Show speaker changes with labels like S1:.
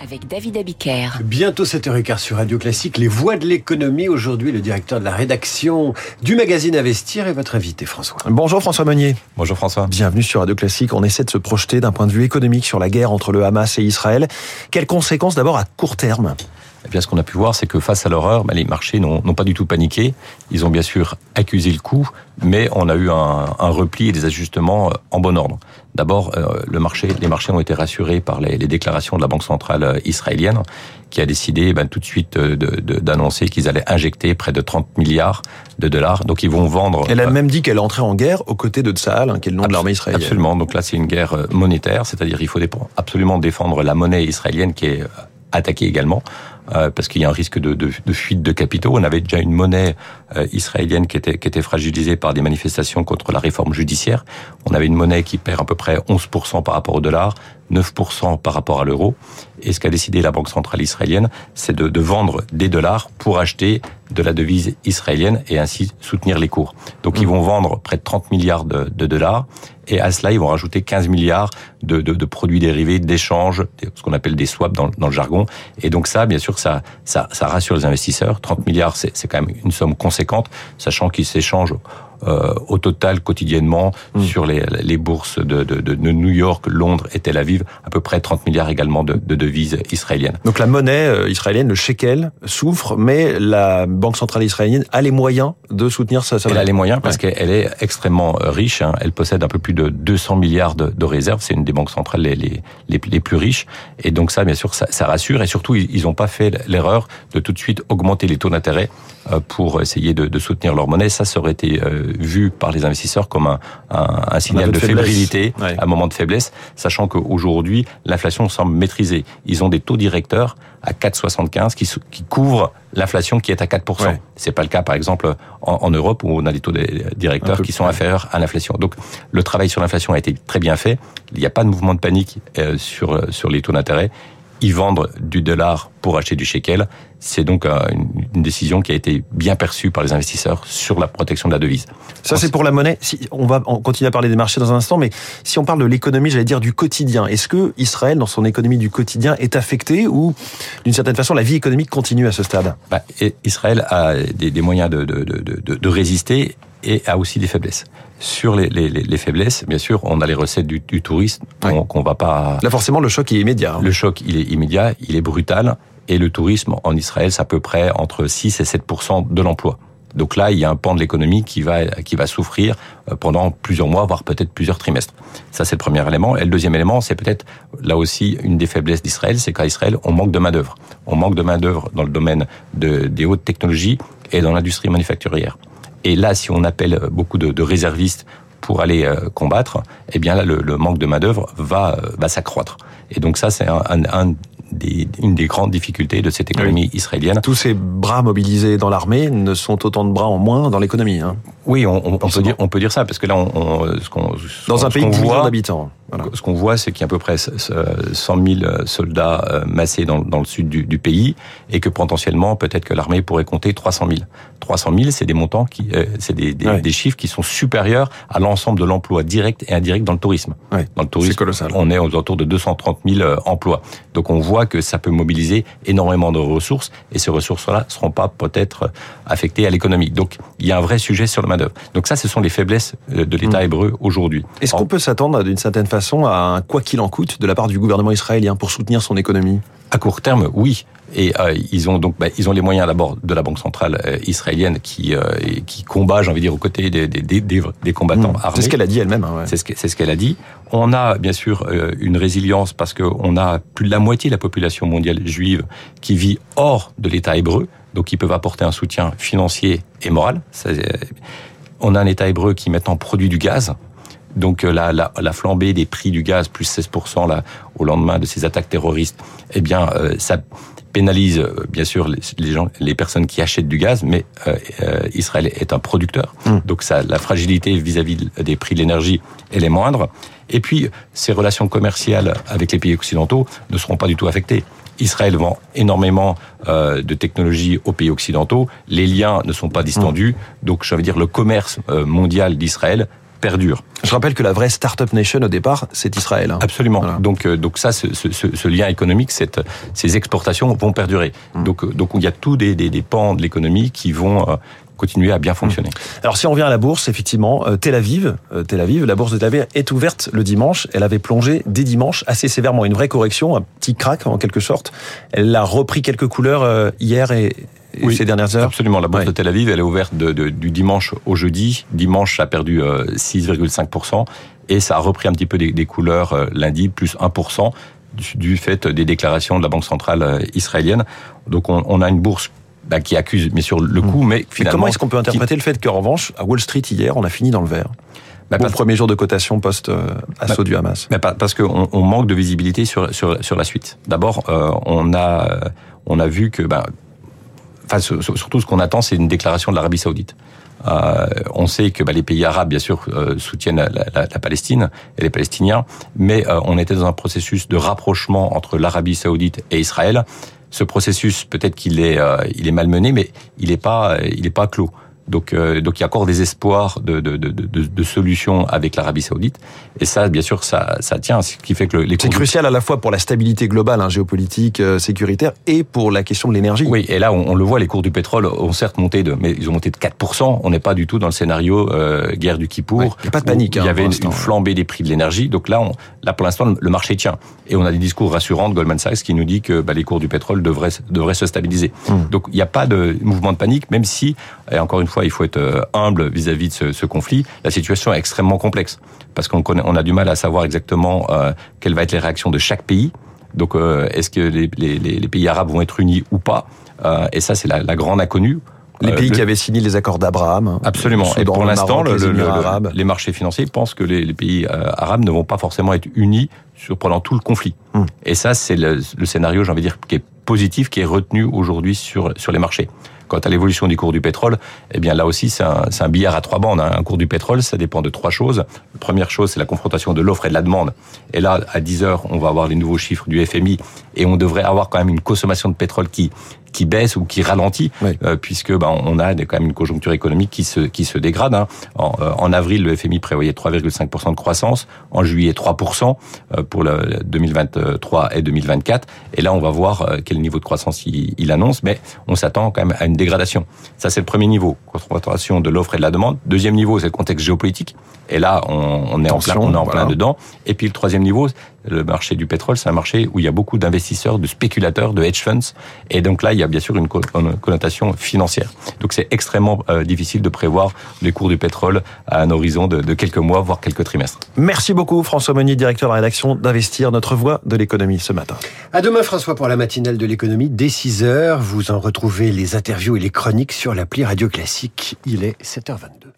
S1: avec David Abiker.
S2: Bientôt 7h15 sur Radio Classique, les voix de l'économie. Aujourd'hui, le directeur de la rédaction du magazine Investir est votre invité, François.
S3: Bonjour François Meunier.
S4: Bonjour François.
S3: Bienvenue sur Radio Classique. On essaie de se projeter d'un point de vue économique sur la guerre entre le Hamas et Israël. Quelles conséquences d'abord à court terme?
S4: Eh bien, ce qu'on a pu voir, c'est que face à l'horreur, bah, les marchés n'ont pas du tout paniqué. Ils ont bien sûr accusé le coup, mais on a eu un, un repli et des ajustements euh, en bon ordre. D'abord, euh, le marché, les marchés ont été rassurés par les, les, déclarations de la Banque centrale euh, israélienne, qui a décidé ben, tout de suite d'annoncer qu'ils allaient injecter près de 30 milliards de dollars. Donc, ils vont vendre.
S3: Elle a même dit qu'elle entrait en guerre aux côtés de Tsahal, hein, qui est le nom de l'armée israélienne.
S4: Absolument. Donc là, c'est une guerre monétaire, c'est-à-dire il faut absolument défendre la monnaie israélienne qui est attaquée également. Euh, parce qu'il y a un risque de, fuite de capitaux. On avait déjà une monnaie euh, israélienne qui était, qui était fragilisée par des manifestations contre la réforme judiciaire. On avait une monnaie qui perd à peu près 11% par rapport au dollar, 9% par rapport à l'euro. Et ce qu'a décidé la Banque centrale israélienne, c'est de, de, vendre des dollars pour acheter de la devise israélienne et ainsi soutenir les cours. Donc ils mmh. vont vendre près de 30 milliards de, de dollars et à cela, ils vont rajouter 15 milliards de, de, de produits dérivés, d'échanges, ce qu'on appelle des swaps dans, dans, le jargon. Et donc ça, bien sûr, ça, ça, ça rassure les investisseurs. 30 milliards, c'est quand même une somme conséquente, sachant qu'ils s'échangent euh, au total quotidiennement mmh. sur les, les bourses de, de, de, New York, Londres et Tel Aviv, à peu près 30 milliards également de, de devises israéliennes.
S3: Donc la monnaie euh, israélienne, le shekel, souffre, mais la Banque centrale israélienne a les moyens de soutenir sa,
S4: sa Elle a les moyens parce qu'elle est extrêmement euh, riche. Hein. Elle possède un peu plus de 200 milliards de, de réserves. C'est une des banques centrales les, les, les, plus riches. Et donc ça, bien sûr, ça, ça rassure. Et surtout, ils n'ont pas fait l'erreur de tout de suite augmenter les taux d'intérêt pour essayer de, de, soutenir leur monnaie. Ça, ça aurait été vu par les investisseurs comme un, un, un signal de, fébrilité, un moment de faiblesse, sachant qu'aujourd'hui, l'inflation semble maîtrisée. Ils ont des taux directeurs à 4,75 qui, qui couvrent l'inflation qui est à 4%. Ouais. C'est pas le cas, par exemple, en, en, Europe où on a des taux directeurs qui sont inférieurs à l'inflation. Donc, le travail sur l'inflation a été très bien fait. Il n'y a pas de mouvement de panique euh, sur, sur les taux d'intérêt y vendre du dollar pour acheter du shekel. C'est donc euh, une décision qui a été bien perçue par les investisseurs sur la protection de la devise.
S3: Ça, c'est pour la monnaie. Si, on va on continue à parler des marchés dans un instant, mais si on parle de l'économie, j'allais dire du quotidien, est-ce que Israël, dans son économie du quotidien, est affecté ou, d'une certaine façon, la vie économique continue à ce stade?
S4: Bah, Israël a des, des moyens de, de, de, de résister et a aussi des faiblesses. Sur les, les, les, faiblesses, bien sûr, on a les recettes du, du tourisme qu'on va pas.
S3: Là, forcément, le choc est immédiat. Hein.
S4: Le choc, il est immédiat, il est brutal, et le tourisme en Israël, c'est à peu près entre 6 et 7% de l'emploi. Donc là, il y a un pan de l'économie qui va qui va souffrir euh, pendant plusieurs mois, voire peut-être plusieurs trimestres. Ça, c'est le premier élément. Et le deuxième élément, c'est peut-être là aussi une des faiblesses d'Israël, c'est qu'à Israël, on manque de main d'œuvre. On manque de main d'œuvre dans le domaine de, des hautes technologies et dans l'industrie manufacturière. Et là, si on appelle beaucoup de, de réservistes pour aller euh, combattre, eh bien là, le, le manque de main d'œuvre va va s'accroître. Et donc ça, c'est un, un, un des, une des grandes difficultés de cette économie oui. israélienne.
S3: Tous ces bras mobilisés dans l'armée ne sont autant de bras en moins dans l'économie. Hein.
S4: Oui, on, on, on, peut dire, on peut dire ça, parce que là, on, on ce qu'on
S3: dans un pays de millions d'habitants.
S4: Voilà. Ce qu'on voit, c'est qu'il y a à peu près 100 000 soldats euh, massés dans, dans le sud du, du, pays, et que potentiellement, peut-être que l'armée pourrait compter 300 000. 300 000, c'est des montants qui, euh, c'est des, des, ouais. des, chiffres qui sont supérieurs à l'ensemble de l'emploi direct et indirect dans le tourisme.
S3: Ouais.
S4: Dans le tourisme, on est aux alentours de 230 000 euh, emplois. Donc on voit que ça peut mobiliser énormément de ressources, et ces ressources-là ne seront pas peut-être affectées à l'économie. Donc il y a un vrai sujet sur le main d'œuvre. Donc ça, ce sont les faiblesses de l'État mmh. hébreu aujourd'hui.
S3: Est-ce qu'on peut s'attendre d'une certaine façon à un quoi qu'il en coûte de la part du gouvernement israélien pour soutenir son économie
S4: À court terme, oui. Et euh, ils ont donc bah, ils ont les moyens d'abord de la banque centrale euh, israélienne qui euh, qui combat, j'ai envie de dire, aux côtés des des, des, des combattants mmh. armés.
S3: C'est ce qu'elle a dit elle-même. Hein,
S4: ouais. C'est ce qu'elle ce a dit. On a bien sûr une résilience parce qu'on a plus de la moitié de la population mondiale juive qui vit hors de l'État hébreu, donc ils peuvent apporter un soutien financier et moral. Ça, on a un État hébreu qui maintenant produit du gaz. Donc euh, la, la, la, flambée des prix du gaz, plus 16% là, au lendemain de ces attaques terroristes, eh bien, euh, ça pénalise euh, bien sûr les, les, gens, les personnes qui achètent du gaz, mais euh, euh Israël est un producteur, mmh. donc ça, la fragilité vis-à-vis -vis des prix de l'énergie, elle est moindre. Et puis, ces relations commerciales avec les pays occidentaux ne seront pas du tout affectées. Israël vend énormément euh, de technologies aux pays occidentaux. Les liens ne sont pas distendus. Mmh. Donc, je veux dire, le commerce mondial d'Israël perdure.
S3: Je rappelle que la vraie start-up nation au départ, c'est Israël. Hein.
S4: Absolument. Voilà. Donc, euh, donc ça, ce, ce, ce, lien économique, cette, ces exportations vont perdurer. Mmh. Donc, donc il y a tous des, des, des pans de l'économie qui vont euh, continuer à bien fonctionner.
S3: Alors si on revient à la bourse, effectivement, euh, Tel Aviv, euh, Tel Aviv, la bourse de Tel Aviv est ouverte le dimanche. Elle avait plongé dès dimanche assez sévèrement, une vraie correction, un petit crack en quelque sorte. Elle a repris quelques couleurs euh, hier et
S4: oui,
S3: ces dernières heures.
S4: Absolument. La bourse ouais. de Tel Aviv, elle est ouverte de, de, du dimanche au jeudi. Dimanche, ça a perdu 6,5% et ça a repris un petit peu des, des couleurs lundi, plus 1% du fait des déclarations de la Banque centrale israélienne. Donc on, on a une bourse bah, qui accuse, mais sur le coup, mais finalement.
S3: Mais comment est-ce qu'on peut interpréter qui... le fait qu'en revanche, à Wall Street hier, on a fini dans le vert bah, bon premier jour de cotation post assaut
S4: bah,
S3: du Hamas.
S4: Parce qu'on on manque de visibilité sur sur sur la suite. D'abord, euh, on a on a vu que bah, enfin surtout ce qu'on attend, c'est une déclaration de l'Arabie Saoudite. Euh, on sait que bah, les pays arabes, bien sûr, euh, soutiennent la, Palestine et les Palestiniens, mais euh, on était dans un processus de rapprochement entre l'Arabie Saoudite et Israël. Ce processus, peut-être qu'il est, euh, il est malmené, mais il n'est pas, il est pas clos. Donc, euh, donc il y a encore des espoirs de, de, de, de, de solutions avec l'Arabie Saoudite. Et ça, bien sûr, ça, ça tient. Ce qui fait que les
S3: c'est crucial à la fois pour la stabilité globale, hein, géopolitique, euh, sécuritaire, et pour la question de l'énergie.
S4: Oui, et là, on, on, le voit, les cours du pétrole ont certes monté de, mais ils ont monté de 4%. On n'est pas du tout dans le scénario euh, guerre du Kippour.
S3: Ouais, il n'y a pas de panique.
S4: il y
S3: hein,
S4: avait une, une, flambée des prix de l'énergie. Donc là, on, là, pour l'instant, le marché tient. Et on a des discours rassurants de Goldman Sachs qui nous dit que bah, les cours du pétrole devraient, devraient se stabiliser. Hum. Donc il n'y a pas de mouvement de panique, même si, et encore une fois, il faut être humble vis-à-vis -vis de ce, ce, conflit, la situation est extrêmement complexe parce qu'on on a du mal à savoir exactement euh, quelles vont être les réactions de chaque pays. Donc, euh, est-ce que les, les, les, pays arabes vont être unis ou pas? Euh, Et ça, c'est la, la, grande inconnue.
S3: Les pays qui avaient signé les accords d'Abraham.
S4: Absolument. Et pour l'instant, le, le, les marchés financiers pensent que les, pays arabes ne vont pas forcément être unis sur, pendant tout le conflit. Hum. Et ça, c'est le, scénario, j'ai envie de dire, qui est positif, qui est retenu aujourd'hui sur, sur les marchés. Quant à l'évolution du cours du pétrole, eh bien là aussi c'est un, un, billard à trois bandes. Hein. Un cours du pétrole, ça dépend de trois choses. La première chose, c'est la confrontation de l'offre et de la demande. Et là, à 10 heures, on va avoir les nouveaux chiffres du FMI et on devrait avoir quand même une consommation de pétrole qui qui baisse ou qui ralentit, oui. euh, puisque ben, on a quand même une conjoncture économique qui se qui se dégrade. Hein. En, euh, en, avril, le FMI prévoyait 3,5% de croissance, en juillet 3% euh, pour le 2023 et 2024. Et là, on va voir quel niveau de croissance il, il annonce, mais on s'attend quand même à une dégradation. Ça, c'est le premier niveau, concentration de l'offre et de la demande. Deuxième niveau, c'est le contexte géopolitique. Et là, on, on est
S3: Tension,
S4: en plein, on est en
S3: voilà.
S4: plein dedans. Et puis le troisième niveau, le marché du pétrole, c'est un marché où il y a beaucoup d'investisseurs, de spéculateurs, de hedge funds. Et donc là, il y a bien sûr une connotation financière. Donc c'est extrêmement euh, difficile de prévoir les cours du pétrole à un horizon de, de, quelques mois, voire quelques trimestres.
S3: Merci beaucoup François Monnier, directeur de la rédaction d'Investir, notre voix de l'économie ce matin.
S2: À demain François pour la matinale de l'économie dès 6h. Vous en retrouvez les interviews et les chroniques sur l'appli Radio Classique. Il est 7h22.